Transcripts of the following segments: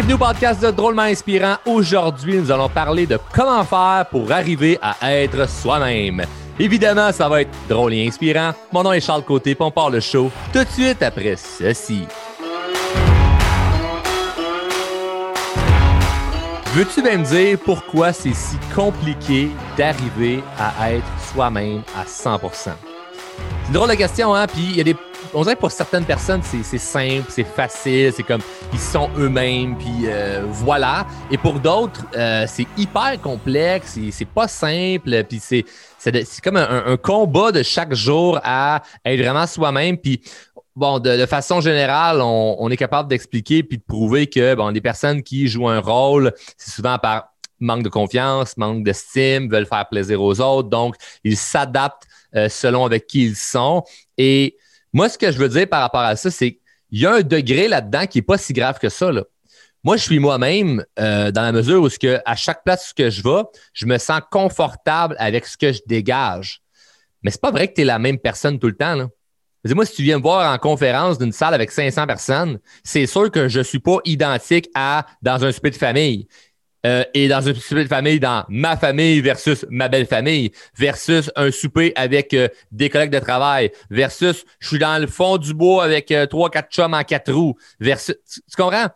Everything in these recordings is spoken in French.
Bienvenue au podcast de Drôlement Inspirant. Aujourd'hui, nous allons parler de comment faire pour arriver à être soi-même. Évidemment, ça va être drôle et inspirant. Mon nom est Charles Côté, puis on part le show tout de suite après ceci. Veux-tu même dire pourquoi c'est si compliqué d'arriver à être soi-même à 100%? C'est une drôle de question, hein? Puis il y a des on dirait que pour certaines personnes, c'est simple, c'est facile, c'est comme ils sont eux-mêmes, puis euh, voilà. Et pour d'autres, euh, c'est hyper complexe, c'est pas simple, puis c'est comme un, combat de chaque jour à être vraiment soi-même. Puis bon, de, façon générale, on, est capable d'expliquer puis de prouver que bon, des personnes qui jouent un rôle, c'est souvent par manque de confiance, manque d'estime, veulent faire plaisir aux autres, donc ils s'adaptent euh, selon avec qui ils sont. Et moi, ce que je veux dire par rapport à ça, c'est qu'il y a un degré là-dedans qui n'est pas si grave que ça. Moi, je suis moi-même euh, dans la mesure où que, à chaque place où je vais, je me sens confortable avec ce que je dégage. Mais c'est pas vrai que tu es la même personne tout le temps. Là. Moi, si tu viens me voir en conférence d'une salle avec 500 personnes, c'est sûr que je ne suis pas identique à dans un souper de famille. Euh, et dans un souper de famille, dans ma famille versus ma belle famille, versus un souper avec euh, des collègues de travail, versus je suis dans le fond du bois avec euh, trois, quatre chums en quatre roues, versus. Tu, comprends?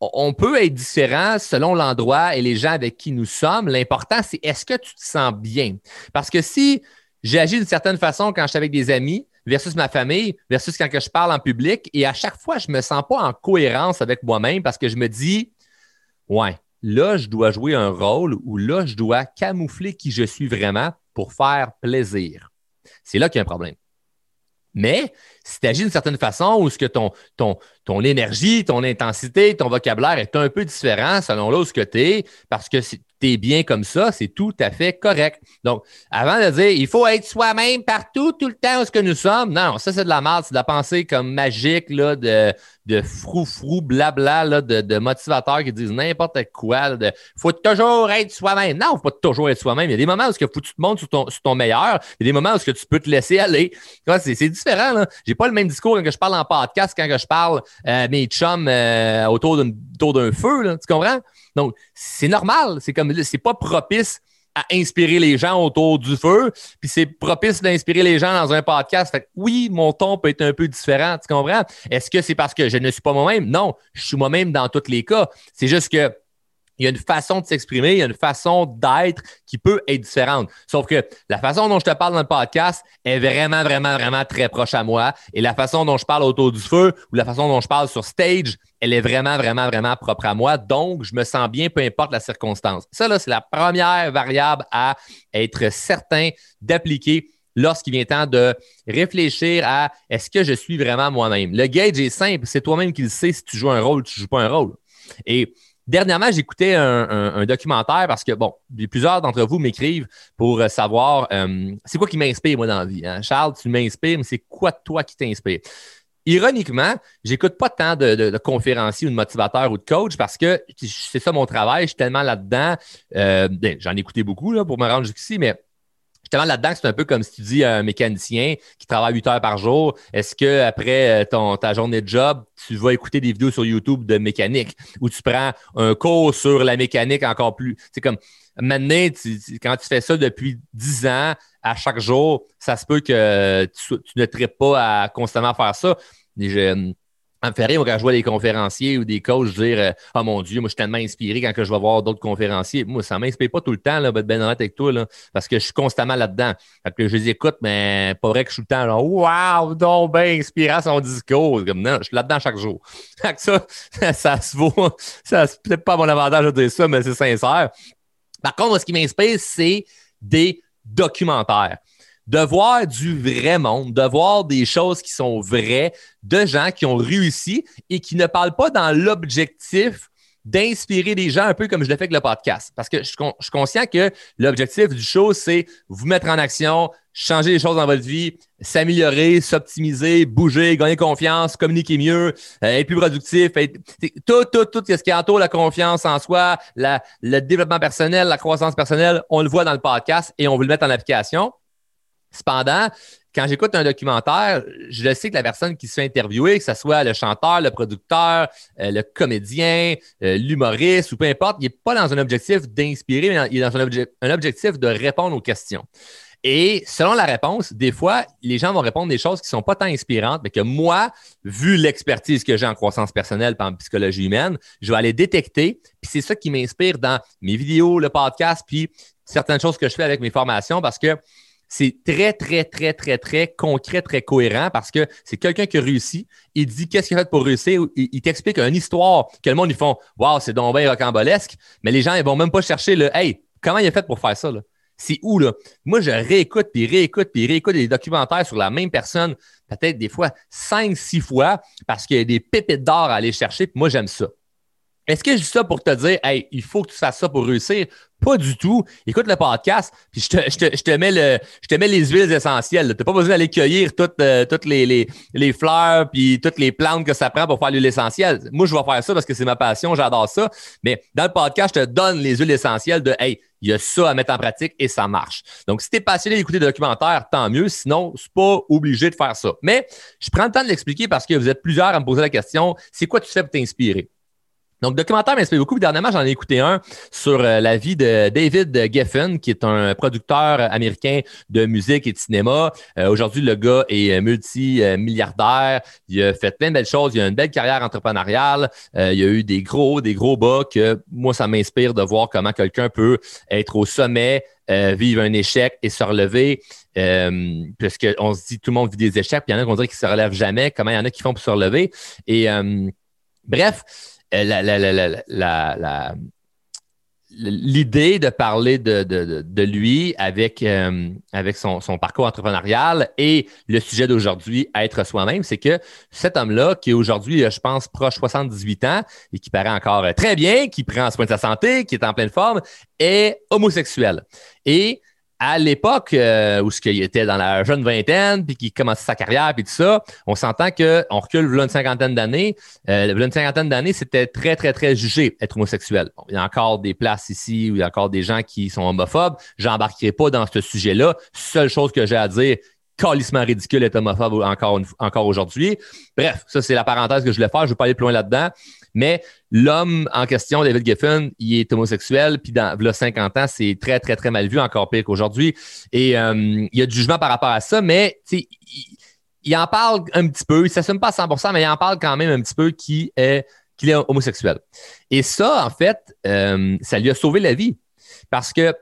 On peut être différent selon l'endroit et les gens avec qui nous sommes. L'important, c'est est-ce que tu te sens bien? Parce que si j'agis d'une certaine façon quand je suis avec des amis, versus ma famille, versus quand je parle en public, et à chaque fois, je me sens pas en cohérence avec moi-même parce que je me dis, ouais, là, je dois jouer un rôle ou là, je dois camoufler qui je suis vraiment pour faire plaisir. C'est là qu'il y a un problème. Mais si tu agis d'une certaine façon ou ce que ton, ton, ton énergie, ton intensité, ton vocabulaire est un peu différent selon là où que tu parce que bien comme ça, c'est tout à fait correct. Donc, avant de dire il faut être soi-même partout, tout le temps où ce que nous sommes, non, ça c'est de la merde, c'est de la pensée comme magique là, de, de frou-frou, blabla, là, de, de, motivateurs qui disent n'importe quoi. Il faut toujours être soi-même. Non, faut pas toujours être soi-même. Il y a des moments où que faut que tu te montres sur ton, meilleur. Il y a des moments où tu peux te laisser aller. C'est différent. Je n'ai pas le même discours quand je parle en podcast, quand je parle euh, mes chums euh, autour d'un feu. Là, tu comprends? Donc, c'est normal. C'est comme c'est pas propice à inspirer les gens autour du feu, puis c'est propice d'inspirer les gens dans un podcast. Fait que oui, mon ton peut être un peu différent, tu comprends? Est-ce que c'est parce que je ne suis pas moi-même? Non, je suis moi-même dans tous les cas. C'est juste que il y a une façon de s'exprimer, il y a une façon d'être qui peut être différente. Sauf que la façon dont je te parle dans le podcast est vraiment, vraiment, vraiment très proche à moi. Et la façon dont je parle autour du feu ou la façon dont je parle sur stage, elle est vraiment, vraiment, vraiment propre à moi. Donc, je me sens bien, peu importe la circonstance. Ça, là, c'est la première variable à être certain d'appliquer lorsqu'il vient temps de réfléchir à est-ce que je suis vraiment moi-même. Le gauge est simple, c'est toi-même qui le sais si tu joues un rôle tu ne joues pas un rôle. Et Dernièrement, j'écoutais un, documentaire parce que, bon, plusieurs d'entre vous m'écrivent pour euh, savoir euh, c'est quoi qui m'inspire, moi, dans la vie. Hein? Charles, tu m'inspires, mais c'est quoi toi qui t'inspire? Ironiquement, j'écoute pas tant de, conférenciers ou de motivateurs ou de coachs parce que c'est ça mon travail, je suis tellement là-dedans. Euh, ben, j'en ai écouté beaucoup là, pour me rendre jusqu'ici, mais justement là-dedans, c'est un peu comme si tu dis à un mécanicien qui travaille 8 heures par jour, est-ce que après euh, ton, ta journée de job, tu vas écouter des vidéos sur YouTube de mécanique? Ou tu prends un cours sur la mécanique encore plus? C'est comme maintenant, quand tu fais ça depuis 10 ans, à chaque jour, ça se peut que tu, ne traites pas à constamment faire ça. Ça me fait rire quand je vois des conférenciers ou des coachs dire euh, Oh mon Dieu, moi je suis tellement inspiré quand je vais voir d'autres conférenciers. Moi, ça ne m'inspire pas tout le temps, là, ben honnête avec toi, là, parce que je suis constamment là-dedans. Fait que je les écoute, mais pas vrai que je suis tout le temps là, Waouh, donc bien inspirant son discours. Comme non, je suis là-dedans chaque jour. Fait que ça, ça, se vaut. Ça c'est peut-être pas mon avantage de dire ça, mais c'est sincère. Par contre, ce qui m'inspire, c'est des documentaires de voir du vrai monde, de voir des choses qui sont vraies, de gens qui ont réussi et qui ne parlent pas dans l'objectif d'inspirer des gens un peu comme je l'ai fait avec le podcast. Parce que je, suis conscient que l'objectif du show, c'est vous mettre en action, changer les choses dans votre vie, s'améliorer, s'optimiser, bouger, gagner confiance, communiquer mieux, euh, être plus productif, tout, tout, tout ce qui entoure la confiance en soi, le développement personnel, la croissance personnelle, on le voit dans le podcast et on veut le mettre en application. Cependant, quand j'écoute un documentaire, je sais que la personne qui se fait interviewer, que ce soit le chanteur, le producteur, euh, le comédien, euh, l'humoriste ou peu importe, il n'est pas dans un objectif d'inspirer, mais il est dans un, objectif de répondre aux questions. Et selon la réponse, des fois, les gens vont répondre des choses qui ne sont pas tant inspirantes, mais que moi, vu l'expertise que j'ai en croissance personnelle et en psychologie humaine, je vais aller détecter. Puis c'est ça qui m'inspire dans mes vidéos, le podcast, puis certaines choses que je fais avec mes formations parce que c'est très, très, très, très, très concret, très cohérent parce que c'est quelqu'un qui a réussi. Il dit qu'est-ce qu'il a fait pour réussir? Il, t'explique une histoire que le monde, ils font Waouh, c'est donc bien rocambolesque. Mais les gens, ils vont même pas chercher le Hey, comment il a fait pour faire ça? C'est où, là? Moi, je réécoute, puis réécoute, puis réécoute des documentaires sur la même personne, peut-être des fois cinq, six fois, parce qu'il y a des pépites d'or à aller chercher, puis moi, j'aime ça. Est-ce que je dis ça pour te dire, hey, il faut que tu fasses ça pour réussir? Pas du tout. Écoute le podcast, puis je te, mets, les huiles essentielles. Tu n'as pas besoin d'aller cueillir toutes, euh, les, fleurs puis toutes les plantes que ça prend pour faire l'huile essentielle. Moi, je vais faire ça parce que c'est ma passion, j'adore ça. Mais dans le podcast, je te donne les huiles essentielles de Hey, il y a ça à mettre en pratique et ça marche. Donc, si tu es passionné d'écouter des documentaires, tant mieux. Sinon, c'est pas obligé de faire ça. Mais je prends le temps de l'expliquer parce que vous êtes plusieurs à me poser la question c'est quoi tu fais pour t'inspirer? Donc, documentaire m'inspire beaucoup. Dernièrement, j'en ai écouté un sur euh, la vie de David Geffen, qui est un producteur américain de musique et de cinéma. Euh, aujourd'hui, le gars est multimilliardaire. Il a fait plein de belles choses. Il a une belle carrière entrepreneuriale. Euh, il a eu des gros, des gros bas que moi, ça m'inspire de voir comment quelqu'un peut être au sommet, vivre un échec et se relever. Puisque on se dit tout le monde vit des échecs, puis il y en a qui vont dire qu'ils se relèvent jamais. Comment il y en a qui font pour se relever? Et bref, euh, l'idée de parler de, lui avec, euh, son, parcours entrepreneurial et le sujet d'aujourd'hui, être soi-même, c'est que cet homme-là, qui est aujourd'hui, je pense, proche 78 ans et qui paraît encore très bien, qui prend soin de sa santé, qui est en pleine forme, est homosexuel. Et à l'époque euh, où ce qu'il était dans la jeune vingtaine, puis qu'il commençait sa carrière, puis tout ça, on s'entend qu'on recule une cinquantaine d'années. Euh, une cinquantaine d'années, c'était très, très, très jugé être homosexuel. il y a encore des places ici où il y a encore des gens qui sont homophobes. J'embarquerai pas dans ce sujet-là. Seule chose que j'ai à dire, calissement ridicule être homophobe encore, encore aujourd'hui. Bref, ça, c'est la parenthèse que je voulais faire. Je ne vais pas aller plus loin là-dedans. Mais l'homme en question, David Giffen, il est homosexuel, puis dans le 50 ans, c'est très, très, très mal vu, encore pire qu'aujourd'hui. Et euh, il y a du jugement par rapport à ça, mais il, en parle un petit peu. Il ne s'assume pas à 100% mais il en parle quand même un petit peu qu'il est, qu'il est homosexuel. Et ça, en fait, euh, ça lui a sauvé la vie. Parce que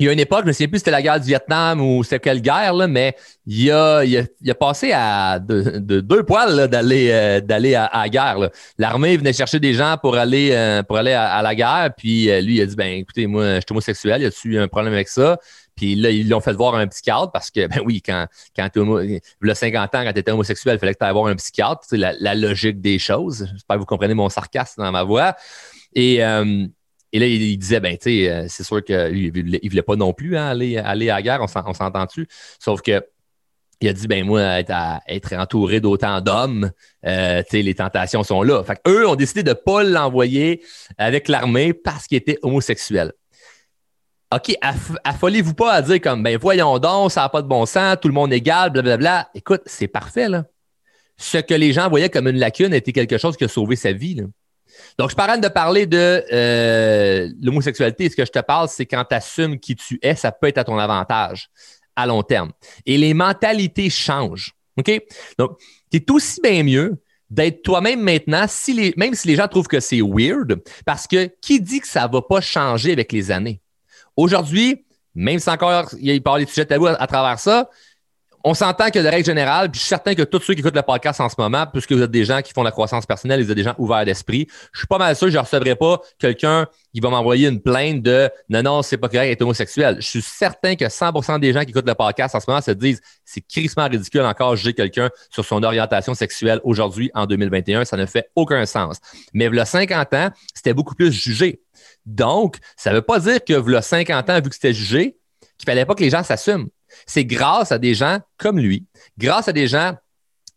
il y a une époque, je ne sais plus si c'était la guerre du Vietnam ou c'était quelle guerre, là, mais il a, il, a, passé à de, deux poils d'aller euh, d'aller à, la guerre. L'armée venait chercher des gens pour aller euh, pour aller à, la guerre, puis euh, lui il a dit ben écoutez moi je suis homosexuel, il a tu un problème avec ça? Puis là, ils l'ont fait voir un psychiatre parce que, ben oui, quand, quand tu le 50 ans, quand tu étais homosexuel, il fallait que tu ailles voir un psychiatre. C'est la, la, logique des choses. J'espère que vous comprenez mon sarcasme dans ma voix. Et, et là, il, disait, ben, tu sais, euh, c'est sûr qu'il ne voulait pas non plus hein, aller, à la guerre, on s'entend-tu? Sauf que il a dit, ben moi, être, entouré d'autant d'hommes, euh, les tentations sont là. Fait eux ont décidé de ne pas l'envoyer avec l'armée parce qu'il était homosexuel. OK, affolez-vous pas à dire comme, ben voyons donc, ça n'a pas de bon sens, tout le monde est égal, blablabla. Écoute, c'est parfait, là. Ce que les gens voyaient comme une lacune était quelque chose qui a sauvé sa vie. Donc, je parle de parler de euh, l'homosexualité. Ce que je te parle, c'est quand tu assumes qui tu es, ça peut être à ton avantage à long terme. Et les mentalités changent. OK? Donc, es aussi bien mieux d'être toi-même maintenant, même si les gens trouvent que c'est weird, parce que qui dit que ça ne va pas changer avec les années? Aujourd'hui, même si encore il parle des sujets tabous à travers ça, on s'entend que de règle générale, puis je suis certain que tous ceux qui écoutent le podcast en ce moment, puisque vous êtes des gens qui font la croissance personnelle, vous êtes des gens ouverts d'esprit, je suis pas mal sûr que je ne recevrai pas quelqu'un qui va m'envoyer une plainte de non, non, c'est pas correct d'être homosexuel. Je suis certain que 100% des gens qui écoutent le podcast en ce moment se disent c'est crissement ridicule encore juger quelqu'un sur son orientation sexuelle aujourd'hui en 2021. Ça ne fait aucun sens. Mais a 50 ans, c'était beaucoup plus jugé. Donc, ça ne veut pas dire que a 50 ans, vu que c'était jugé, qu'il fallait pas que les gens s'assument. C'est grâce à des gens comme lui, grâce à des gens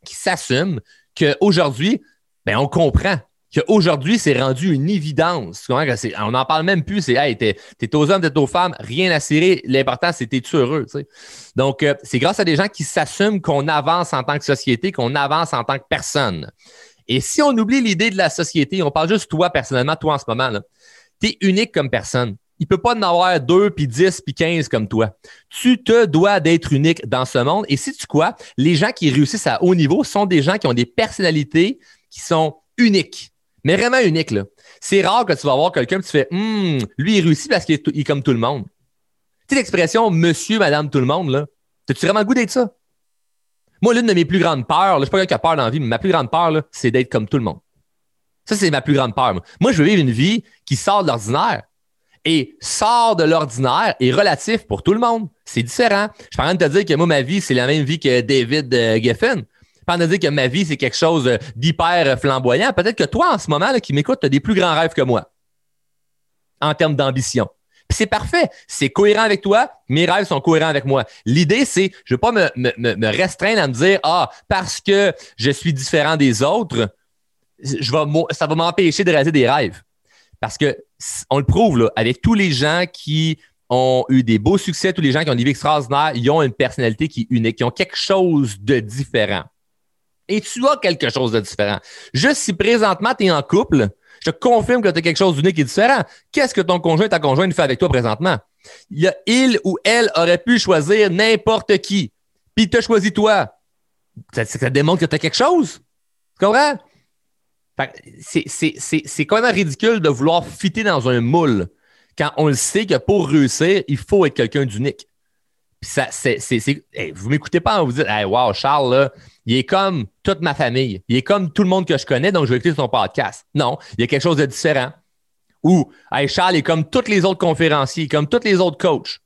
qui s'assument qu'aujourd'hui, ben, on comprend qu'aujourd'hui, c'est rendu une évidence. On n'en parle même plus. C'est, hey, t'es, aux hommes, t'es aux femmes, rien à cirer. L'important, c'est t'es-tu heureux. Donc, euh, c'est grâce à des gens qui s'assument qu'on avance en tant que société, qu'on avance en tant que personne. Et si on oublie l'idée de la société, on parle juste toi personnellement, toi en ce moment, tu es unique comme personne. Il peut pas en avoir deux, puis dix, puis quinze comme toi. Tu te dois d'être unique dans ce monde. Et si tu quoi, les gens qui réussissent à haut niveau sont des gens qui ont des personnalités qui sont uniques mais vraiment unique. Là. C'est rare que tu vas voir quelqu'un et tu fais Hum, lui, il réussit parce qu'il est, comme tout le monde. Tu sais, l'expression monsieur, madame, tout le monde, là. T'as-tu vraiment le goût d'être ça? Moi, l'une de mes plus grandes peurs, là, je sais pas quelqu'un qui a peur dans la vie, mais ma plus grande peur, c'est d'être comme tout le monde. Ça, c'est ma plus grande peur. Moi. je veux vivre une vie qui sort de l'ordinaire. Et sort de l'ordinaire est relatif pour tout le monde. C'est différent. Je suis en train de te dire que moi, ma vie, c'est la même vie que David euh, Geffen. Pas de dire que ma vie, c'est quelque chose d'hyper flamboyant. Peut-être que toi, en ce moment, là, qui m'écoute, tu as des plus grands rêves que moi en termes d'ambition. Puis c'est parfait. C'est cohérent avec toi. Mes rêves sont cohérents avec moi. L'idée, c'est, je ne veux pas me, me, restreindre à me dire, ah, parce que je suis différent des autres, je vais, ça va m'empêcher de réaliser des rêves. Parce que on le prouve avec tous les gens qui ont eu des beaux succès, tous les gens qui ont des vies extraordinaires, ils ont une personnalité qui est unique, qui ont quelque chose de différent et tu as quelque chose de différent. Juste si présentement tu es en couple, je te confirme que tu as quelque chose d'unique et différent. Qu'est-ce que ton conjoint, ta conjointe fait avec toi présentement? Il, il ou elle aurait pu choisir n'importe qui, puis tu as choisi toi. Ça, ça démontre que tu as quelque chose. Tu comprends? C'est quand même ridicule de vouloir fitter dans un moule quand on le sait que pour réussir, il faut être quelqu'un d'unique. Vous m'écoutez pas en vous dites, hey, wow, Charles, il est comme toute ma famille. Il est comme tout le monde que je connais, donc je vais écouter son podcast. Non, il y a quelque chose de différent. Ou, Charles est comme tous les autres conférenciers, comme tous les autres coachs.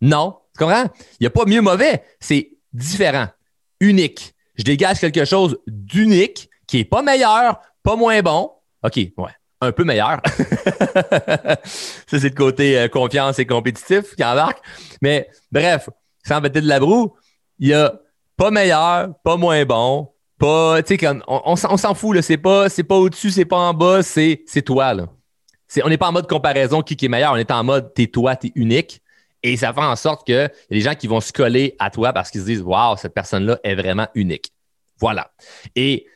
Non, tu comprends? Il n'y a pas mieux mauvais. C'est différent, unique. Je dégage quelque chose d'unique qui n'est pas meilleur, pas moins bon. OK, ouais, un peu meilleur. ça, c'est le côté euh, confiance et compétitif qui embarque. Mais bref, sans mettre de la broue, il y a pas meilleur, pas moins bon, pas, tu sais, on, s'en fout. C'est pas, pas au-dessus, c'est pas en bas, c'est, toi, là. On n'est pas en mode comparaison qui, qui est meilleur, on est en mode t'es toi, t'es unique. Et ça fait en sorte que des gens qui vont se coller à toi parce qu'ils se disent, waouh, cette personne-là est vraiment unique. Voilà. Et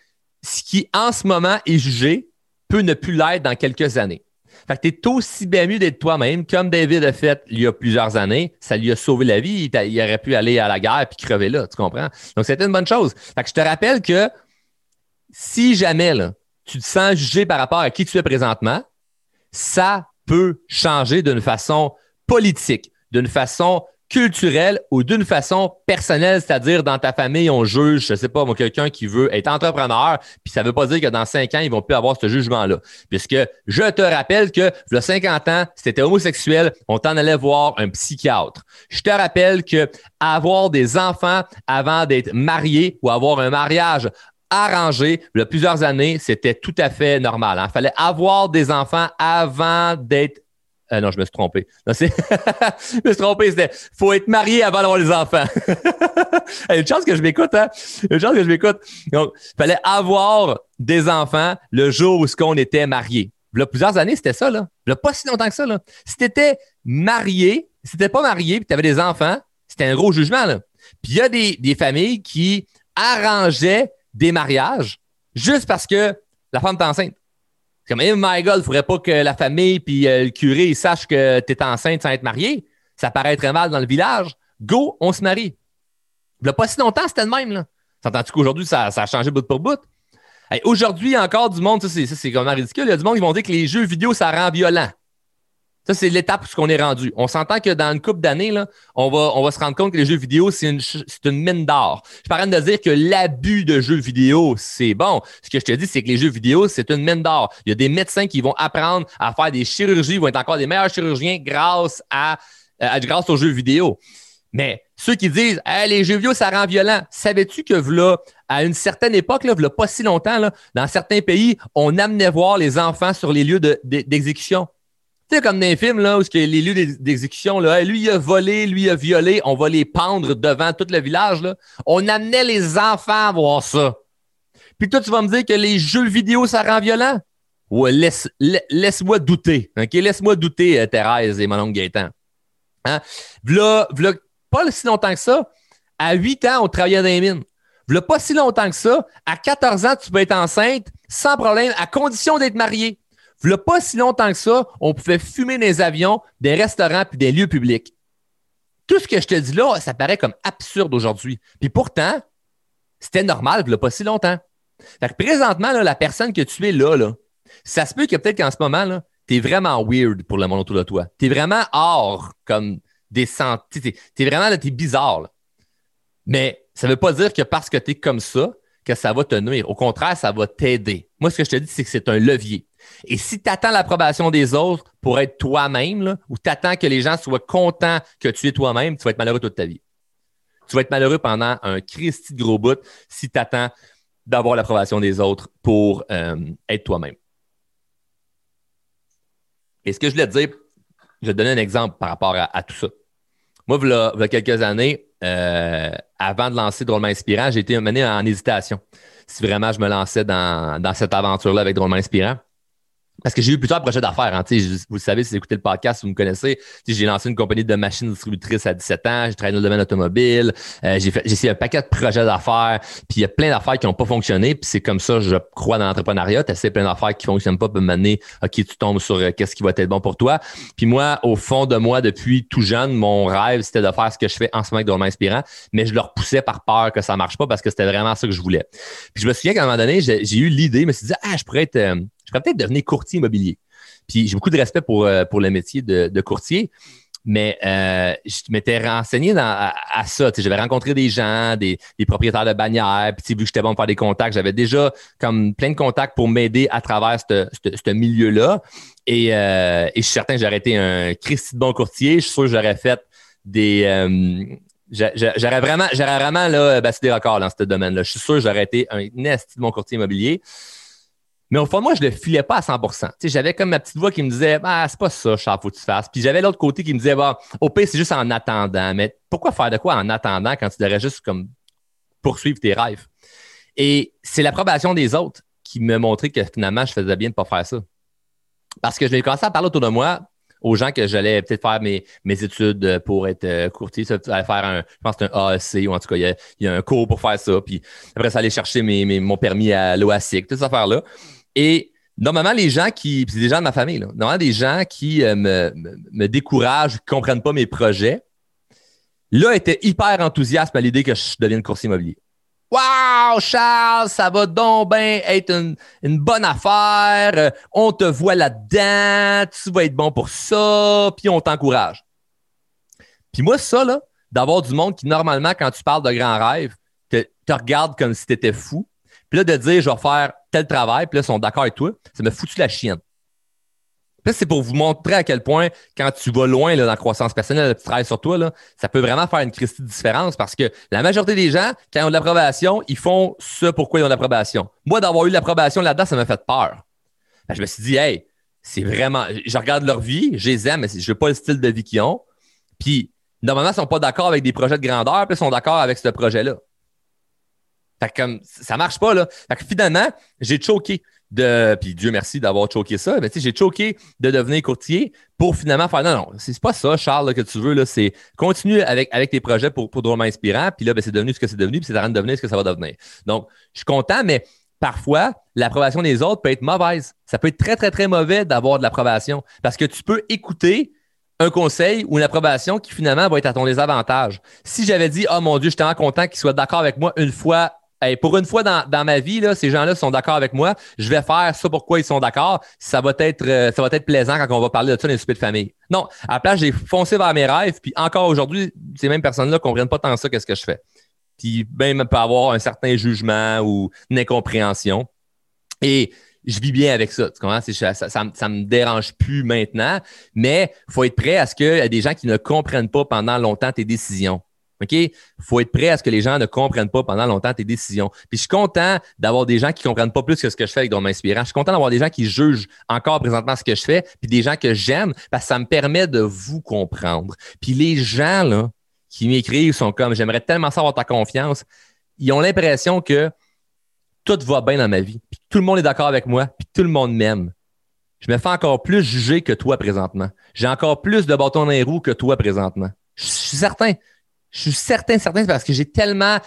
ce qui, en ce moment, est jugé peut ne plus l'être dans quelques années. Fait que t'es aussi bien mieux d'être toi-même, comme David a fait il y a plusieurs années. Ça lui a sauvé la vie. Il, aurait pu aller à la guerre puis crever là, tu comprends? Donc, c'était une bonne chose. Fait je te rappelle que si jamais là, tu te sens jugé par rapport à qui tu es présentement, ça peut changer d'une façon politique, d'une façon culturelle ou d'une façon personnelle, c'est-à-dire dans ta famille, on juge, je sais pas, moi, quelqu'un qui veut être entrepreneur, puis ça veut pas dire que dans cinq ans, ils vont plus avoir ce jugement-là. Puisque je te rappelle que, le 50 ans, si tu étais homosexuel, on t'en allait voir un psychiatre. Je te rappelle que avoir des enfants avant d'être marié ou avoir un mariage arrangé, il y a plusieurs années, c'était tout à fait normal. Il hein. fallait avoir des enfants avant d'être euh, non, je me suis trompé. Je me suis trompé. C'était faut être marié avant d'avoir les enfants. Une chance que je m'écoute, hein? Une chance que je m'écoute. Donc, il fallait avoir des enfants le jour où on était marié. Il y a plusieurs années, c'était ça, là. Il y a pas si longtemps que ça, là. Si tu étais marié, si tu pas marié et tu avais des enfants, c'était un gros jugement, là. Puis il y a des, des familles qui arrangeaient des mariages juste parce que la femme est enceinte. Comme, oh my God, il faudrait pas que la famille puis euh, le curé sachent que tu es enceinte sans être marié. Ça paraît très mal dans le village. Go, on se marie. Il n'y a pas si longtemps, c'était le même. Là. S'entends-tu qu'aujourd'hui, ça, a changé bout pour bout? aujourd'hui, il y a encore du monde, ça c'est, ça, c'est vraiment ridicule. Il y a du monde qui vont dire que les jeux vidéo, ça rend violent. Ça, c'est l'étape où on est rendu. On s'entend que dans une couple d'années, on va, on va se rendre compte que les jeux vidéo, c'est une, une mine d'or. Je parle de dire que l'abus de jeux vidéo, c'est bon. Ce que je te dis, c'est que les jeux vidéo, c'est une mine d'or. Il y a des médecins qui vont apprendre à faire des chirurgies, vont être encore des meilleurs chirurgiens grâce à, euh, grâce aux jeux vidéo. Mais ceux qui disent les jeux vidéo, ça rend violent, savais-tu que là, à une certaine époque, là, pas si longtemps, là, dans certains pays, on amenait voir les enfants sur les lieux d'exécution? Sais, comme dans les films, là, où les lieux d'exécution, lui, il a volé, lui, il a violé, on va les pendre devant tout le village, là. On amenait les enfants voir ça. Puis toi, tu vas me dire que les jeux vidéo, ça rend violent? Ouais, laisse, laisse-moi douter. OK? Laisse-moi douter, euh, Thérèse et mon oncle Gaëtan. Hein? V'là, pas si longtemps que ça, à 8 ans, on travaillait dans les mines. V'là pas si longtemps que ça, à 14 ans, tu peux être enceinte sans problème, à condition d'être marié. V'là pas si longtemps que ça, on pouvait fumer les avions, des restaurants puis des lieux publics. Tout ce que je te dis là, ça paraît comme absurde aujourd'hui. Puis pourtant, c'était normal, v'là pas si longtemps. Fait que présentement, là, la personne que tu es là, là ça se peut que peut-être qu'en ce moment, tu es vraiment weird pour le monde autour de toi. Tu es vraiment hors, comme des Tu es, vraiment, tu es bizarre. Mais ça veut pas dire que parce que tu es comme ça, que ça va te nuire. Au contraire, ça va t'aider. Moi, ce que je te dis, c'est que c'est un levier. Et si tu attends l'approbation des autres pour être toi-même, ou tu attends que les gens soient contents que tu es toi-même, tu vas être malheureux toute ta vie. Tu vas être malheureux pendant un Christy de gros bout si tu attends d'avoir l'approbation des autres pour euh, être toi-même. Et ce que je voulais te dire, je vais te donner un exemple par rapport à, tout ça. Moi, il y a quelques années, euh, avant de lancer Drôlement Inspirant, j'ai été mené en hésitation. Si vraiment je me lançais dans, dans cette aventure-là avec Drôlement Inspirant. Parce que j'ai eu plusieurs projets d'affaires. Hein. Vous le savez, si vous écoutez le podcast, vous me connaissez. J'ai lancé une compagnie de machines distributrices à 17 ans. J'ai travaillé dans le domaine automobile. Euh, j'ai essayé un paquet de projets d'affaires. Puis il y a plein d'affaires qui n'ont pas fonctionné. Puis c'est comme ça, je crois, dans l'entrepreneuriat. Tu plein d'affaires qui ne fonctionnent pas pour mener, OK, tu tombes sur euh, qu'est-ce qui va être bon pour toi. Puis moi, au fond de moi, depuis tout jeune, mon rêve, c'était de faire ce que je fais en ce moment avec Drôlement Inspirant. Mais je le repoussais par peur que ça ne marche pas parce que c'était vraiment ça que je voulais. Puis je me souviens qu'à un moment donné, j'ai, eu l'idée, je me suis dit, ah, je pourrais être, euh, je pourrais peut-être devenir courtier immobilier. Puis j'ai beaucoup de respect pour, euh, pour le métier de, courtier. Mais euh, je m'étais renseigné à, ça. J'avais rencontré des gens, des, propriétaires de bannières, puis vu que j'étais bon pour faire des contacts, j'avais déjà comme plein de contacts pour m'aider à travers ce milieu-là. Et, euh, et, je suis certain que j'aurais été un Christy de bon courtier. Je suis sûr que j'aurais fait des. j'aurais vraiment, j'aurais vraiment là, des records dans ce domaine-là. Je suis sûr que j'aurais été un nest de bon courtier immobilier. Mais au fond, moi, je le filais pas à 100% J'avais comme ma petite voix qui me disait Ah, c'est pas ça, Charles, faut que tu fasses. Puis j'avais l'autre côté qui me disait bah, Au pire, c'est juste en attendant. Mais pourquoi faire de quoi en attendant quand tu devrais juste comme poursuivre tes rêves? Et c'est l'approbation des autres qui me montrait que finalement, je faisais bien de ne pas faire ça. Parce que je vais commencé à parler autour de moi aux gens que j'allais peut-être faire mes, mes, études pour être euh, courtier, ça, faire un, je pense que c'est un AEC ou en tout cas, il y, a, un cours pour faire ça. Puis après ça, aller chercher mes, mon permis à l'OASIC, toutes ces affaires-là. Et normalement, les gens qui, c'est des gens de ma famille, là, normalement, des gens qui euh, me, me, découragent, qui ne comprennent pas mes projets, là, étaient hyper enthousiastes à l'idée que je devienne coursier immobilier. Wow, Charles, ça va donc bien être une, bonne affaire. Euh, on te voit là-dedans, tu vas être bon pour ça, puis on t'encourage. Puis moi, ça, là, d'avoir du monde qui, normalement, quand tu parles de grands rêves, te, te regarde comme si tu étais fou, puis là, de dire, je vais faire tel travail, puis là, ils sont d'accord avec toi, ça me foutu la chienne. Puis c'est pour vous montrer à quel point, quand tu vas loin là, dans la croissance personnelle, tu travailles sur toi, là, ça peut vraiment faire une christie différence parce que la majorité des gens, quand ils ont de l'approbation, ils font ce pourquoi ils ont de l'approbation. Moi, d'avoir eu l'approbation là-dedans, ça m'a fait peur. Ben, je me suis dit, hey, c'est vraiment. Je regarde leur vie, je les aime, mais je veux pas le style de vie qu'ils ont. Puis, normalement, ils sont pas d'accord avec des projets de grandeur, puis ils sont d'accord avec ce projet-là. Fait que comme ça marche pas, là. Fait que finalement, j'ai choqué de. Puis Dieu merci d'avoir choqué ça. Mais j'ai choqué de devenir courtier pour finalement faire non, non, c'est pas ça, Charles, que tu veux. Là, c'est continuer avec, avec tes projets pour, pour drôlement inspirant. Puis là, ben, c'est devenu ce que c'est devenu, puis c'est en train de devenir ce que ça va devenir. Donc, je suis content, mais parfois, l'approbation des autres peut être mauvaise. Ça peut être très, très, très mauvais d'avoir de l'approbation. Parce que tu peux écouter un conseil ou une approbation qui finalement va être à ton désavantage. Si j'avais dit, oh mon Dieu, je suis tellement content qu'il soit d'accord avec moi une fois pour une fois dans, ma vie, là, ces gens-là sont d'accord avec moi. Je vais faire ça pourquoi ils sont d'accord. Ça va être, euh, ça va être plaisant quand on va parler de ça dans les soupers de famille. Non, à la place, j'ai foncé vers mes rêves. Puis encore aujourd'hui, ces mêmes personnes-là ne comprennent pas tant ça qu'est-ce que je fais. Puis même peut avoir un certain jugement ou une incompréhension. Et je vis bien avec ça. Tu comprends? Ça, ça, me dérange plus maintenant, mais il faut être prêt à ce qu'il y ait des gens qui ne comprennent pas pendant longtemps tes décisions. OK? Faut être prêt à ce que les gens ne comprennent pas pendant longtemps tes décisions. Puis je suis content d'avoir des gens qui ne comprennent pas plus que ce que je fais avec Don Inspirant. Je suis content d'avoir des gens qui jugent encore présentement ce que je fais, puis des gens que j'aime, parce que ça me permet de vous comprendre. Puis les gens qui m'écrivent sont comme j'aimerais tellement savoir ta confiance. Ils ont l'impression que tout va bien dans ma vie, puis tout le monde est d'accord avec moi, puis tout le monde m'aime. je me fais encore plus juger que toi présentement. J'ai encore plus de bâtons dans les roues que toi présentement. Je suis certain. Je suis certain, certain, parce que j'ai tellement,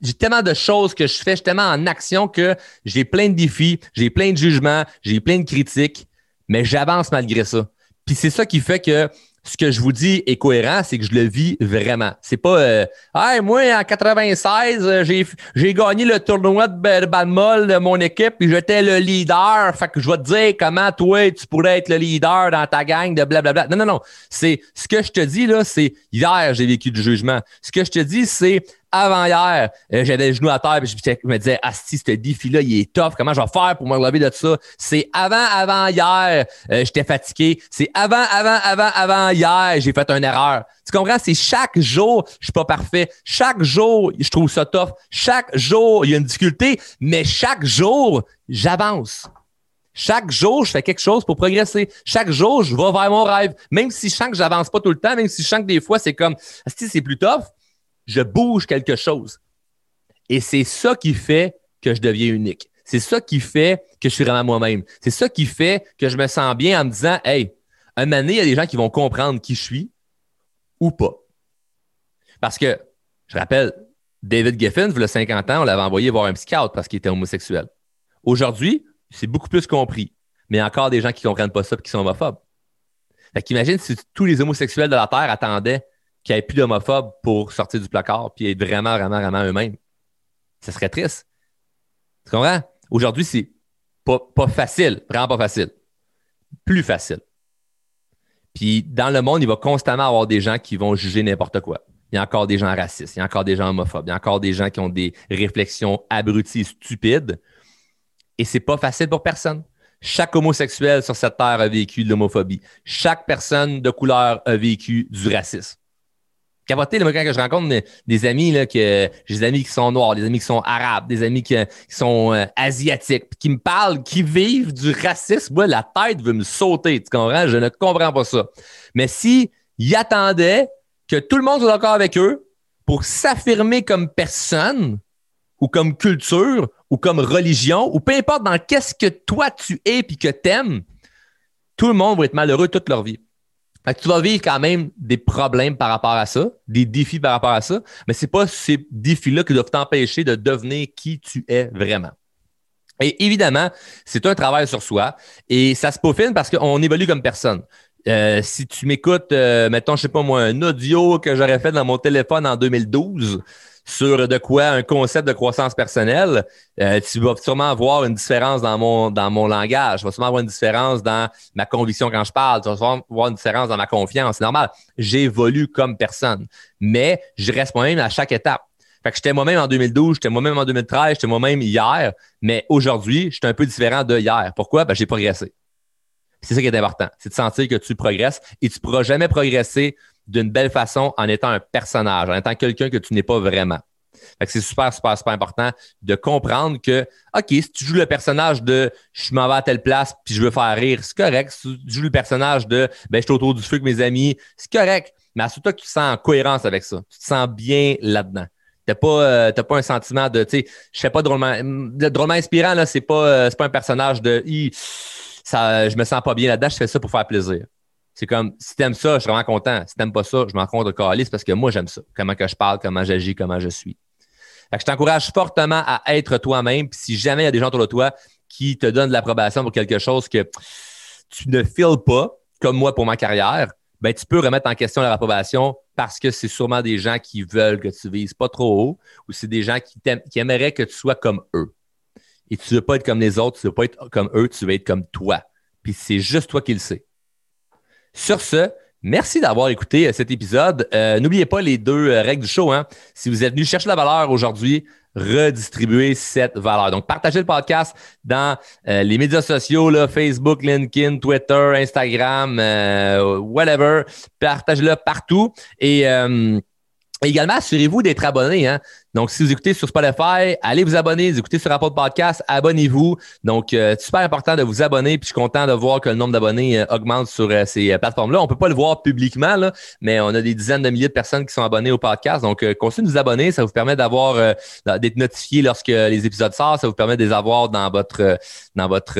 j'ai tellement de choses que je fais, je tellement en action que j'ai plein de défis, j'ai plein de jugements, j'ai plein de critiques, mais j'avance malgré ça. Puis c'est ça qui fait que ce que je vous dis est cohérent, c'est que je le vis vraiment. C'est pas euh, hey, moi en 96, euh, j'ai, j'ai gagné le tournoi de balle de mon équipe puis j'étais le leader. Fait que je vais te dire comment toi tu pourrais être le leader dans ta gang de blablabla. Non, non, non. C'est ce que je te dis là, c'est hier j'ai vécu du jugement. Ce que je te dis, c'est avant-hier, euh, j'avais le genou à terre, puis je me disais, Asti, ce défi-là, il est tough. Comment je vais faire pour me relever de ça? C'est avant, avant-hier, euh, j'étais fatigué. C'est avant, avant, avant, avant-hier, j'ai fait une erreur. Tu comprends? C'est chaque jour, je suis pas parfait. Chaque jour, je trouve ça tough. Chaque jour, il y a une difficulté, mais chaque jour, j'avance. Chaque jour, je fais quelque chose pour progresser. Chaque jour, je vais vers mon rêve. Même si je sens que j'avance pas tout le temps, même si je sens que des fois, c'est comme, Asti, c'est plus tough, je bouge quelque chose. Et c'est ça qui fait que je deviens unique. C'est ça qui fait que je suis vraiment moi-même. C'est ça qui fait que je me sens bien en me disant, hey, un moment donné, il y a des gens qui vont comprendre qui je suis ou pas. Parce que, je rappelle, David Giffen, il y a 50 ans, on l'avait envoyé voir un scout parce qu'il était homosexuel. Aujourd'hui, c'est beaucoup plus compris. Mais encore des gens qui ne comprennent pas ça et qui sont homophobes. Fait qu'imagine si tous les homosexuels de la Terre attendaient qu'il n'y ait plus d'homophobes pour sortir du placard puis être vraiment, vraiment, vraiment eux-mêmes. Ce serait triste. Tu comprends? Aujourd'hui, c'est pas, pas facile, vraiment pas facile. Plus facile. Puis dans le monde, il va constamment avoir des gens qui vont juger n'importe quoi. Il y a encore des gens racistes, il y a encore des gens homophobes, il y a encore des gens qui ont des réflexions abruties, stupides. Et c'est pas facile pour personne. Chaque homosexuel sur cette terre a vécu de l'homophobie. Chaque personne de couleur a vécu du racisme capoté, quand je rencontre des, amis, là, que, j'ai des amis qui sont noirs, des amis qui sont arabes, des amis qui, sont euh, asiatiques, qui me parlent, qui vivent du racisme, moi, la tête veut me sauter, tu comprends? Je ne comprends pas ça. Mais si attendaient que tout le monde soit d'accord avec eux pour s'affirmer comme personne ou comme culture ou comme religion ou peu importe dans qu'est-ce que toi tu es puis que t'aimes, tout le monde va être malheureux toute leur vie tu vas vivre quand même des problèmes par rapport à ça, des défis par rapport à ça, mais ce n'est pas ces défis-là qui doivent t'empêcher de devenir qui tu es vraiment. Et évidemment, c'est un travail sur soi et ça se peaufine parce qu'on évolue comme personne. Euh, si tu m'écoutes, euh, mettons, je sais pas moi, un audio que j'aurais fait dans mon téléphone en 2012, sur de quoi un concept de croissance personnelle, euh, tu vas sûrement voir une différence dans mon, langage. Tu vas sûrement avoir une différence dans ma conviction quand je parle. Tu vas sûrement voir une différence dans ma confiance. C'est normal. J'évolue comme personne. Mais je reste moi-même à chaque étape. Fait que j'étais moi-même en 2012, j'étais moi-même en 2013, j'étais moi-même hier. Mais aujourd'hui, je suis un peu différent de hier. Pourquoi? Ben, j'ai progressé. C'est ça qui est important. C'est de sentir que tu progresses et tu ne pourras jamais progresser d'une belle façon en étant un personnage, en étant quelqu'un que tu n'es pas vraiment. c'est super, super, super important de comprendre que, OK, si tu joues le personnage de je m'en vais à telle place puis je veux faire rire, c'est correct. Si tu joues le personnage de ben, je suis autour du feu avec mes amis, c'est correct. Mais assure-toi que tu te sens en cohérence avec ça. Tu te sens bien là-dedans. Tu n'as pas, euh, pas un sentiment de, tu sais, je fais pas drôlement, drôlement inspirant, là, c'est pas, euh, pas un personnage de, ça, je me sens pas bien là-dedans, je fais ça pour faire plaisir. C'est comme, si tu aimes ça, je suis vraiment content. Si tu n'aimes pas ça, je m'en compte calice parce que moi, j'aime ça. Comment que je parle, comment j'agis, comment je suis. je t'encourage fortement à être toi-même. Puis si jamais il y a des gens autour de toi qui te donnent de l'approbation pour quelque chose que tu ne files pas, comme moi pour ma carrière, ben, tu peux remettre en question leur approbation parce que c'est sûrement des gens qui veulent que tu vises pas trop haut ou c'est des gens qui, qui aimeraient que tu sois comme eux. Et tu ne veux pas être comme les autres, tu ne veux pas être comme eux, tu veux être comme toi. Puis c'est juste toi qui le sais. Sur ce, merci d'avoir écouté euh, cet épisode. Euh, n'oubliez pas les deux euh, règles du show. Hein. Si vous êtes venu chercher la valeur aujourd'hui, redistribuez cette valeur. Donc, partagez le podcast dans les médias sociaux, là, Facebook, LinkedIn, Twitter, Instagram, whatever. Partagez-le partout. Et également, assurez-vous d'être abonné. Hein. Donc, si vous écoutez sur Spotify, allez vous abonner. Vous écoutez sur Apple Podcast, abonnez-vous. Donc, euh, super important de vous abonner. Puis, je suis content de voir que le nombre d'abonnés euh, augmente sur euh, ces plateformes-là. On peut pas le voir publiquement, là, mais on a des dizaines de milliers de personnes qui sont abonnées au podcast. Donc, continuez de vous abonner. Ça vous permet d'avoir d'être notifié lorsque les épisodes sortent. Ça vous permet de les avoir dans votre, dans votre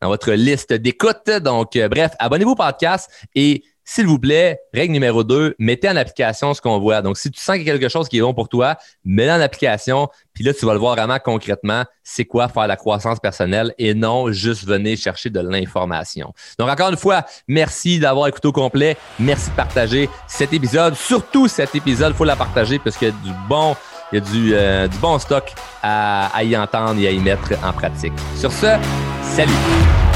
dans votre liste d'écoute. Donc, euh, bref, abonnez-vous au podcast et s'il vous plaît, règle numéro deux, mettez en application ce qu'on voit. Donc, si tu sens qu'il y a quelque chose qui est bon pour toi, mets-le en application. Puis là, tu vas le voir vraiment concrètement, c'est quoi faire la croissance personnelle et non juste venir chercher de l'information. Donc, encore une fois, merci d'avoir écouté au complet. Merci de partager cet épisode. Surtout cet épisode, il faut la partager parce qu'il y a du bon, il y a du, euh, bon stock à y entendre et à y mettre en pratique. Sur ce, salut!